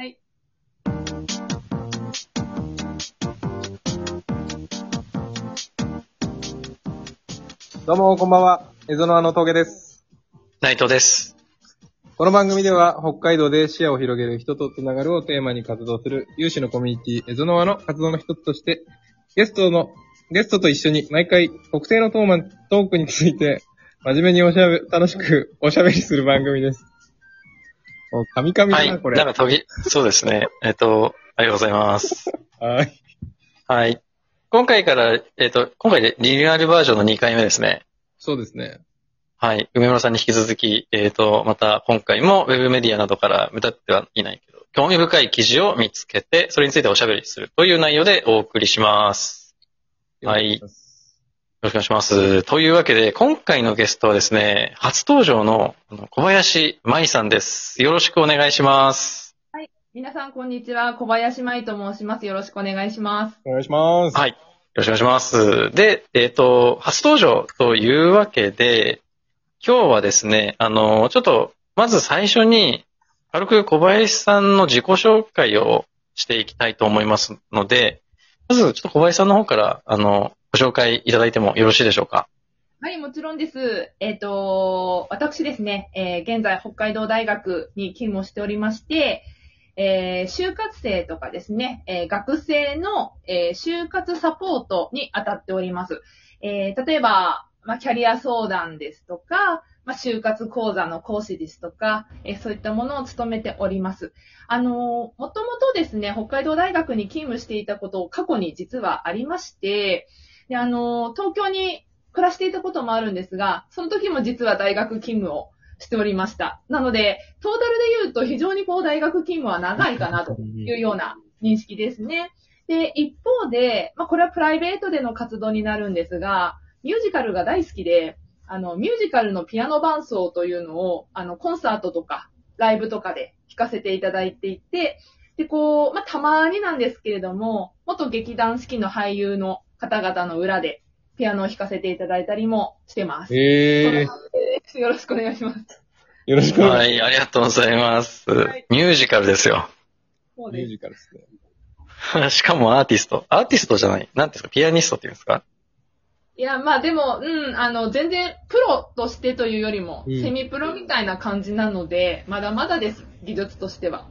はい。どうも、こんばんは。エゾノアの峠です。内藤です。この番組では、北海道で視野を広げる人とつながるをテーマに活動する有志のコミュニティ、エゾノアの活動の一つとして、ゲストの、ゲストと一緒に毎回特定のトーマントークについて、真面目におしゃべ、楽しくおしゃべりする番組です。お、カミカミはい。だな、これ。なんか、とぎ、そうですね。えっと、ありがとうございます。はい。はい。今回から、えっと、今回でリニューアルバージョンの2回目ですね。そうですね。はい。梅村さんに引き続き、えっと、また今回もウェブメディアなどから無駄ってはいないけど、興味深い記事を見つけて、それについておしゃべりするという内容でお送りします。はいよろしくお願します。よろしくお願いします。というわけで、今回のゲストはですね、初登場のあの小林舞さんです。よろしくお願いします。皆さん、こんにちは。小林舞と申します。よろしくお願いします。お願いします。はい。よろしくお願いします。で、えっ、と、初登場というわけで、今日はですね、あの、ちょっと、まず最初に、軽く小林さんの自己紹介をしていきたいと思いますので、まず、ちょっと小林さんの方から、あの、ご紹介いただいてもよろしいでしょうか？はい、もちろんです。えっ、と、私ですね、えー現在北海道大学に勤務しておりまして、えー就活生とかですね、えー学生の、えー就活サポートに当たっております。えー例えば、まあ、キャリア相談ですとか、まあ、就活講座の講師ですとか、えーそういったものを務めております。あのーもともとですね、北海道大学に勤務していたことを過去に実はありまして、で、あの東京に暮らしていたこともあるんですが、その時も実は大学勤務をしておりました。なので、トータルで言うと非常にこう大学勤務は長いかなというような認識ですね。で、一方で、まあこれはプライベートでの活動になるんですが、ミュージカルが大好きで、あの、ミュージカルのピアノ伴奏というのを、あの、コンサートとか、ライブとかで弾かせていただいていて、で、こう、まあ、たまになんですけれども、元劇団四季の俳優の方々の裏で、ピアノを弾かせていただいたりもしてます。えそんな感じですよろしくお願いします。ー、よろしくお願いします。はい、ありがとうございます。はいミュージカルですよ。そうです。ミュージカルですね。しかもアーティスト。アーティストじゃない。なんていうんですか、ピアニストっていうんですか？いや、まあでも、うん、あの、全然プロとしてというよりも、うんセミプロみたいな感じなので、まだまだです、技術としては。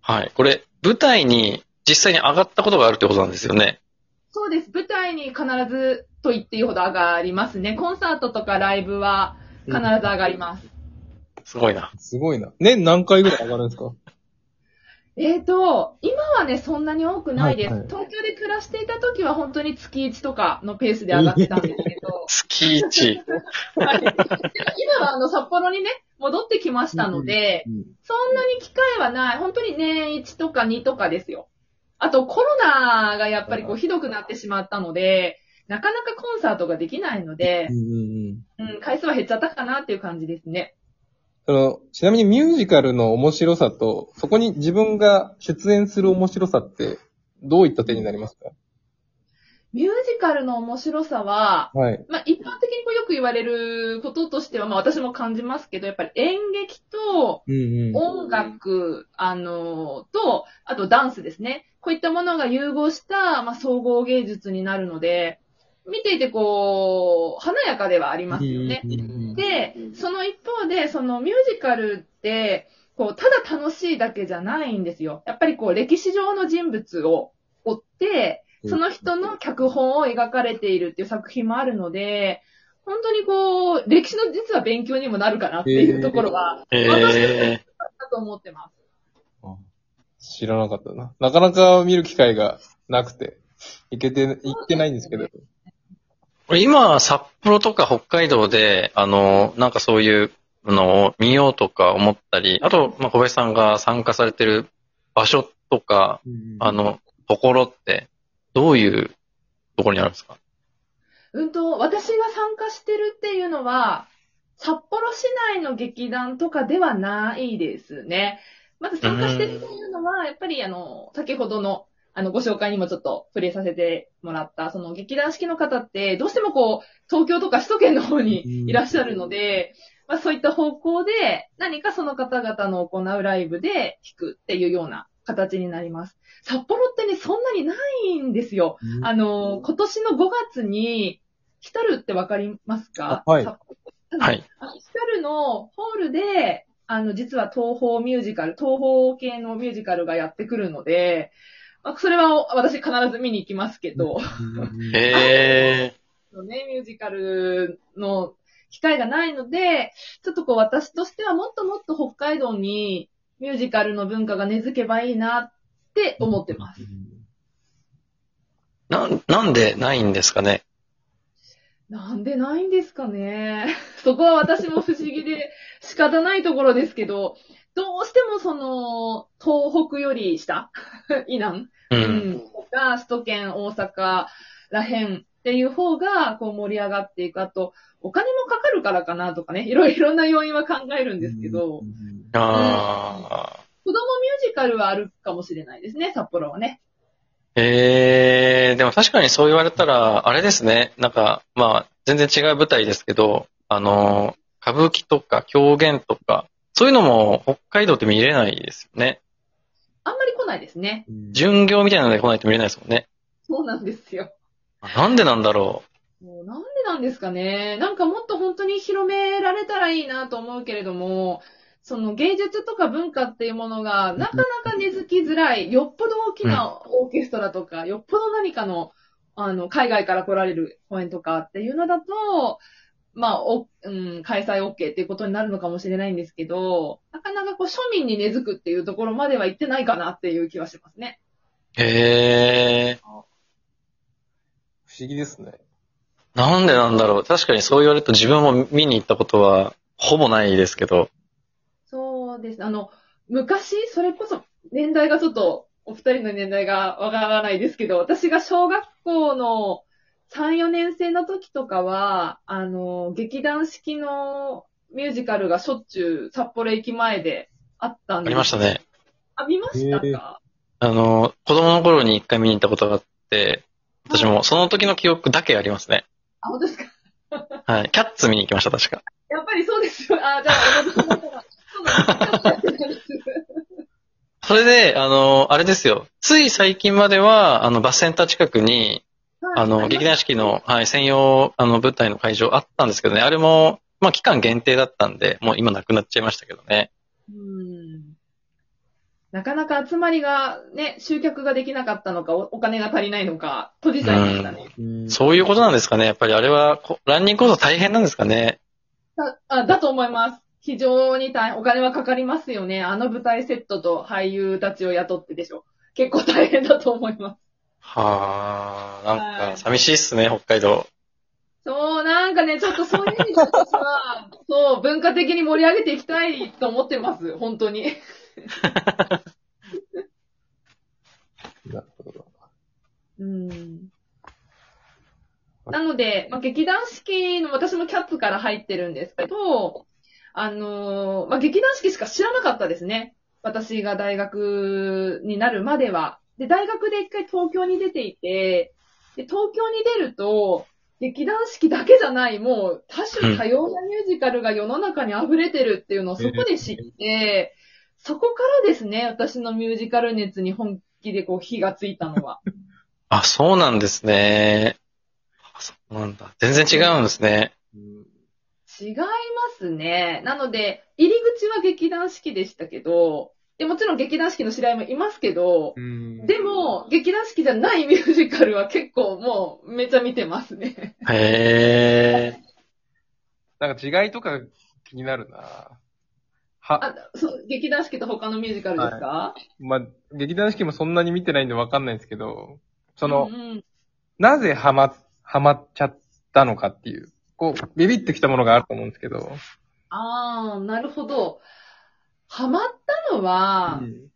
はい。これ、舞台に実際に上がったことがあるってことなんですよね。そうです。舞台に必ずと言っていいほど上がりますね。コンサートとかライブは必ず上がります。すごいな。すごいな。年何回ぐらい上がるんですか？えーと、今はね、そんなに多くないです。はいはい東京で暮らしていた時は本当に月1とかのペースで上がってたんですけど、月一。はい、でも今はあの札幌にね、戻ってきましたので、うんそんなに機会はない。本当に年1とか2とかですよ。あとコロナがやっぱりこうひどくなってしまったので、なかなかコンサートができないのでうん、うんうんうん、回数は減っちゃったかなっていう感じですね。その、ちなみにミュージカルの面白さと、そこに自分が出演する面白さって、どういった点になりますか？ミュージカルの面白さは、はい。まあ、一般的にこうよく言われることとしては、まあ私も感じますけど、やっぱり演劇とうんうん。音楽、あの、と、あとダンスですね。こういったものが融合した、まあ、総合芸術になるので、見ていてこう、華やかではありますよね。で、その一方で、そのミュージカルって、こう、ただ楽しいだけじゃないんですよ。やっぱりこう、歴史上の人物を追って、その人の脚本を描かれているっていう作品もあるので、本当にこう、歴史の実は勉強にもなるかなっていうところは、え私だと思ってます。知らなかったな。なかなか見る機会がなくて、行けて、行ってないんですけど。ー、今、札幌とか北海道で、あの、なんかそういうのを見ようとか思ったり、あと、まあ、小林さんが参加されてる場所とか、あの、ところって、どういうところにあるんですか？うんと、私が参加してるっていうのは、札幌市内の劇団とかではないですね。まず参加してるっていうのは、やっぱりあの、先ほどの、あの、ご紹介にもちょっと触れさせてもらった、その劇団四季の方って、どうしてもこう、東京とか首都圏の方にいらっしゃるので、まあそういった方向で何かその方々の行うライブで弾くっていうような形になります。札幌ってね、そんなにないんですよ。あの、今年の5月に、ヒタルってわかりますか？あはいはい。あヒタルのホールで、あの、実は東方ミュージカル、東方系のミュージカルがやってくるので、まあ、それは私必ず見に行きますけど、へのね、ミュージカルの機会がないので、ちょっとこう私としてはもっともっと北海道にミュージカルの文化が根付けばいいなって思ってます。ー。なん、なんでないんですかね。なんでないんですかね。そこは私も不思議で仕方ないところですけど、どうしてもその、東北より下？以南？う。うんん。とか、首都圏、大阪らへんっていう方が、こう盛り上がっていく。あと、お金もかかるからかなとかね、いろいろな要因は考えるんですけど、あ子供ミュージカルはあるかもしれないですね、札幌はね。ー。へー。でも確かにそう言われたら、あれですね。なんか、まあ、全然違う舞台ですけど、あの、歌舞伎とか狂言とか、そういうのも北海道って見れないですよね。あんまり来ないですね。巡業みたいなので来ないと見れないですもんね。そうなんですよ。なんでなんだろもうなんでなんですかね。なんかもっと本当に広められたらいいなと思うけれども、その芸術とか文化っていうものがなかなか根付きづらい、よっぽど大きなオーケストラとか、よっぽど何かの、あの、海外から来られる公演とかっていうのだと、まあ、お、うん、開催 OK っていうことになるのかもしれないんですけど、なかなかこう庶民に根付くっていうところまでは行ってないかなっていう気はしますね。う。へー。不思議ですね。なんでなんだろう。確かにそう言われると自分も見に行ったことはほぼないですけど。そうです。あの、昔、それこそ、年代がちょっと、お二人の年代がわからないですけど、私が小学校の3、4年生の時とかは、あの、劇団式のミュージカルがしょっちゅう札幌駅前であったんあです。りましたね。あ、見ましたへかあの、子供の頃に一回見に行ったことがあって、私もその時の記憶だけありますね。あ、本当ですか？はい。キャッツ見に行きました、確か。やっぱりそうですよ。あ、じゃあ、それで、あの、あれですよ。つい最近までは、あの、バスセンター近くに、あの、劇団四季の、はい、専用、あの、舞台の会場あったんですけどね、あれも、まあ、期間限定だったんで、もう今なくなっちゃいましたけどね。うんなかなか集まりがね、集客ができなかったのか、おお金が足りないのか、閉じちゃいましたね。そういうことなんですかね。やっぱりあれは、こランニングこそ大変なんですかね。だあだと思います。非常に大変、お金はかかりますよね。あの舞台セットと俳優たちを雇ってでしょ。結構大変だと思います。はあ、なんはいか寂しいっすね、北海道。そう、なんかね、ちょっとそういう意味で私は、そう、文化的に盛り上げていきたいと思ってます。本当に。なるほど。うん。なので、まあ、劇団四季の、私もキャッツから入ってるんですけど、あのーまあ、劇団四季しか知らなかったですね。私が大学になるまでは。で、大学で一回東京に出ていて、で、東京に出ると、劇団四季だけじゃない、もう多種多様なミュージカルが世の中に溢れてるっていうのをそこで知って、そこからですね、私のミュージカル熱に本気でこう火がついたのは。あ、そうなんですね。あそうなんだ。全然違うんですね。違いますね。なので、入り口は劇団四季でしたけど、でもちろん劇団四季の知り合いもいますけど、うん。でも、劇団四季じゃないミュージカルは結構もうめちゃ見てますね。へえ。なんか違いとか気になるな。は、あ、そう、劇団四季と他のミュージカルですか、まあ、劇団四季もそんなに見てないんでわかんないんですけど、その、うんうん。なぜハマ、ハマっちゃったのかっていう、こう、ビビってきたものがあると思うんですけど、あー、なるほど。ハマったのは、うん。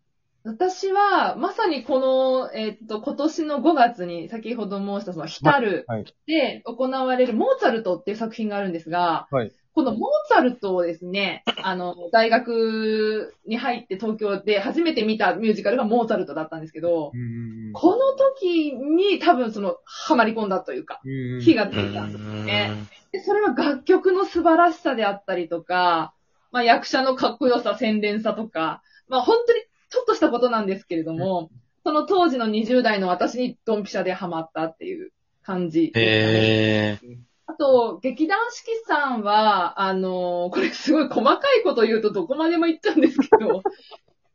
私は、まさにこの、えっと、今年の5月に、先ほど申したその、ヒタルはい。で行われるモーツァルトっていう作品があるんですが、はい。このモーツァルトをですね、あの、大学に入って東京で初めて見たミュージカルがモーツァルトだったんですけど、うんこの時に多分その、ハマり込んだというか、うん火がつういたんですよね。でそれは楽曲の素晴らしさであったりとか、まあ役者のかっこよさ、洗練さとか、まあ本当にちょっとしたことなんですけれども、その当時の20代の私にドンピシャでハマったっていう感じ。へえ。あと、劇団四季さんは、あのこれすごい細かいこと言うとどこまでも言っちゃうんですけど、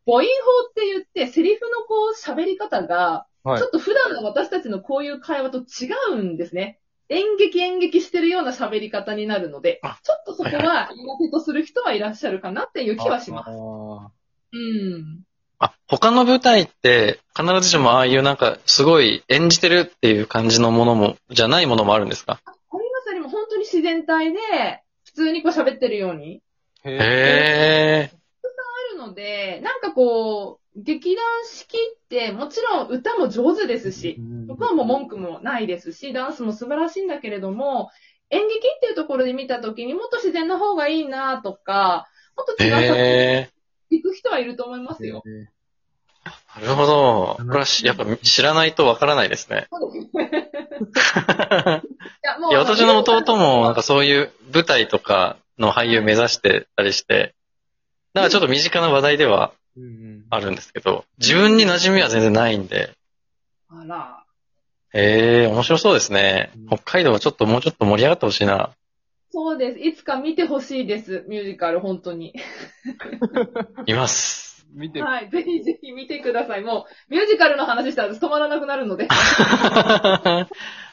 母音法って言って、セリフのこう喋り方が、はいちょっと普段の私たちのこういう会話と違うんですね。演劇演劇してるような喋り方になるのであ、ちょっとそこは苦手とする人はいらっしゃるかなっていう気はします。あうん。あ、他の舞台って必ずしもああいうなんかすごい演じてるっていう感じのものも、じゃないものもあるんですか？ありますあります。本当に自然体で、普通にこう喋ってるように。ーへへえ。あるので、なんかこう、劇団四季ってもちろん歌も上手ですし、ーそこはもう文句もないですし、ダンスも素晴らしいんだけれども、演劇っていうところで見たときにもっと自然な方がいいなとか、もっと違う作品。行く人はいると思いますよ。なるほど。これはしやっぱ知らないとわからないですね。いや、私の弟もなんかそういう舞台とかの俳優目指してたりして、なんかちょっと身近な話題ではあるんですけど、自分に馴染みは全然ないんで、あら。へえ、面白そうですねうん。北海道はちょっともうちょっと盛り上がってほしいな。そうです。いつか見てほしいです。ミュージカル、本当に。います。見て、はい。ぜひぜひ見てください。もう、ミュージカルの話したら止まらなくなるので。はい。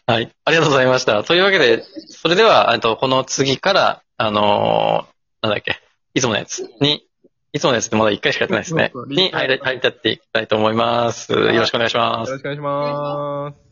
ありがとうございました。というわけで、それでは、えっと、この次から、あのーなんだっけ、いつものやつに、いつものやつってまだ1回しかやってないですね。に入り、入りたっていきたいと思います。よろしくお願いしますよ。ろしくお願いします。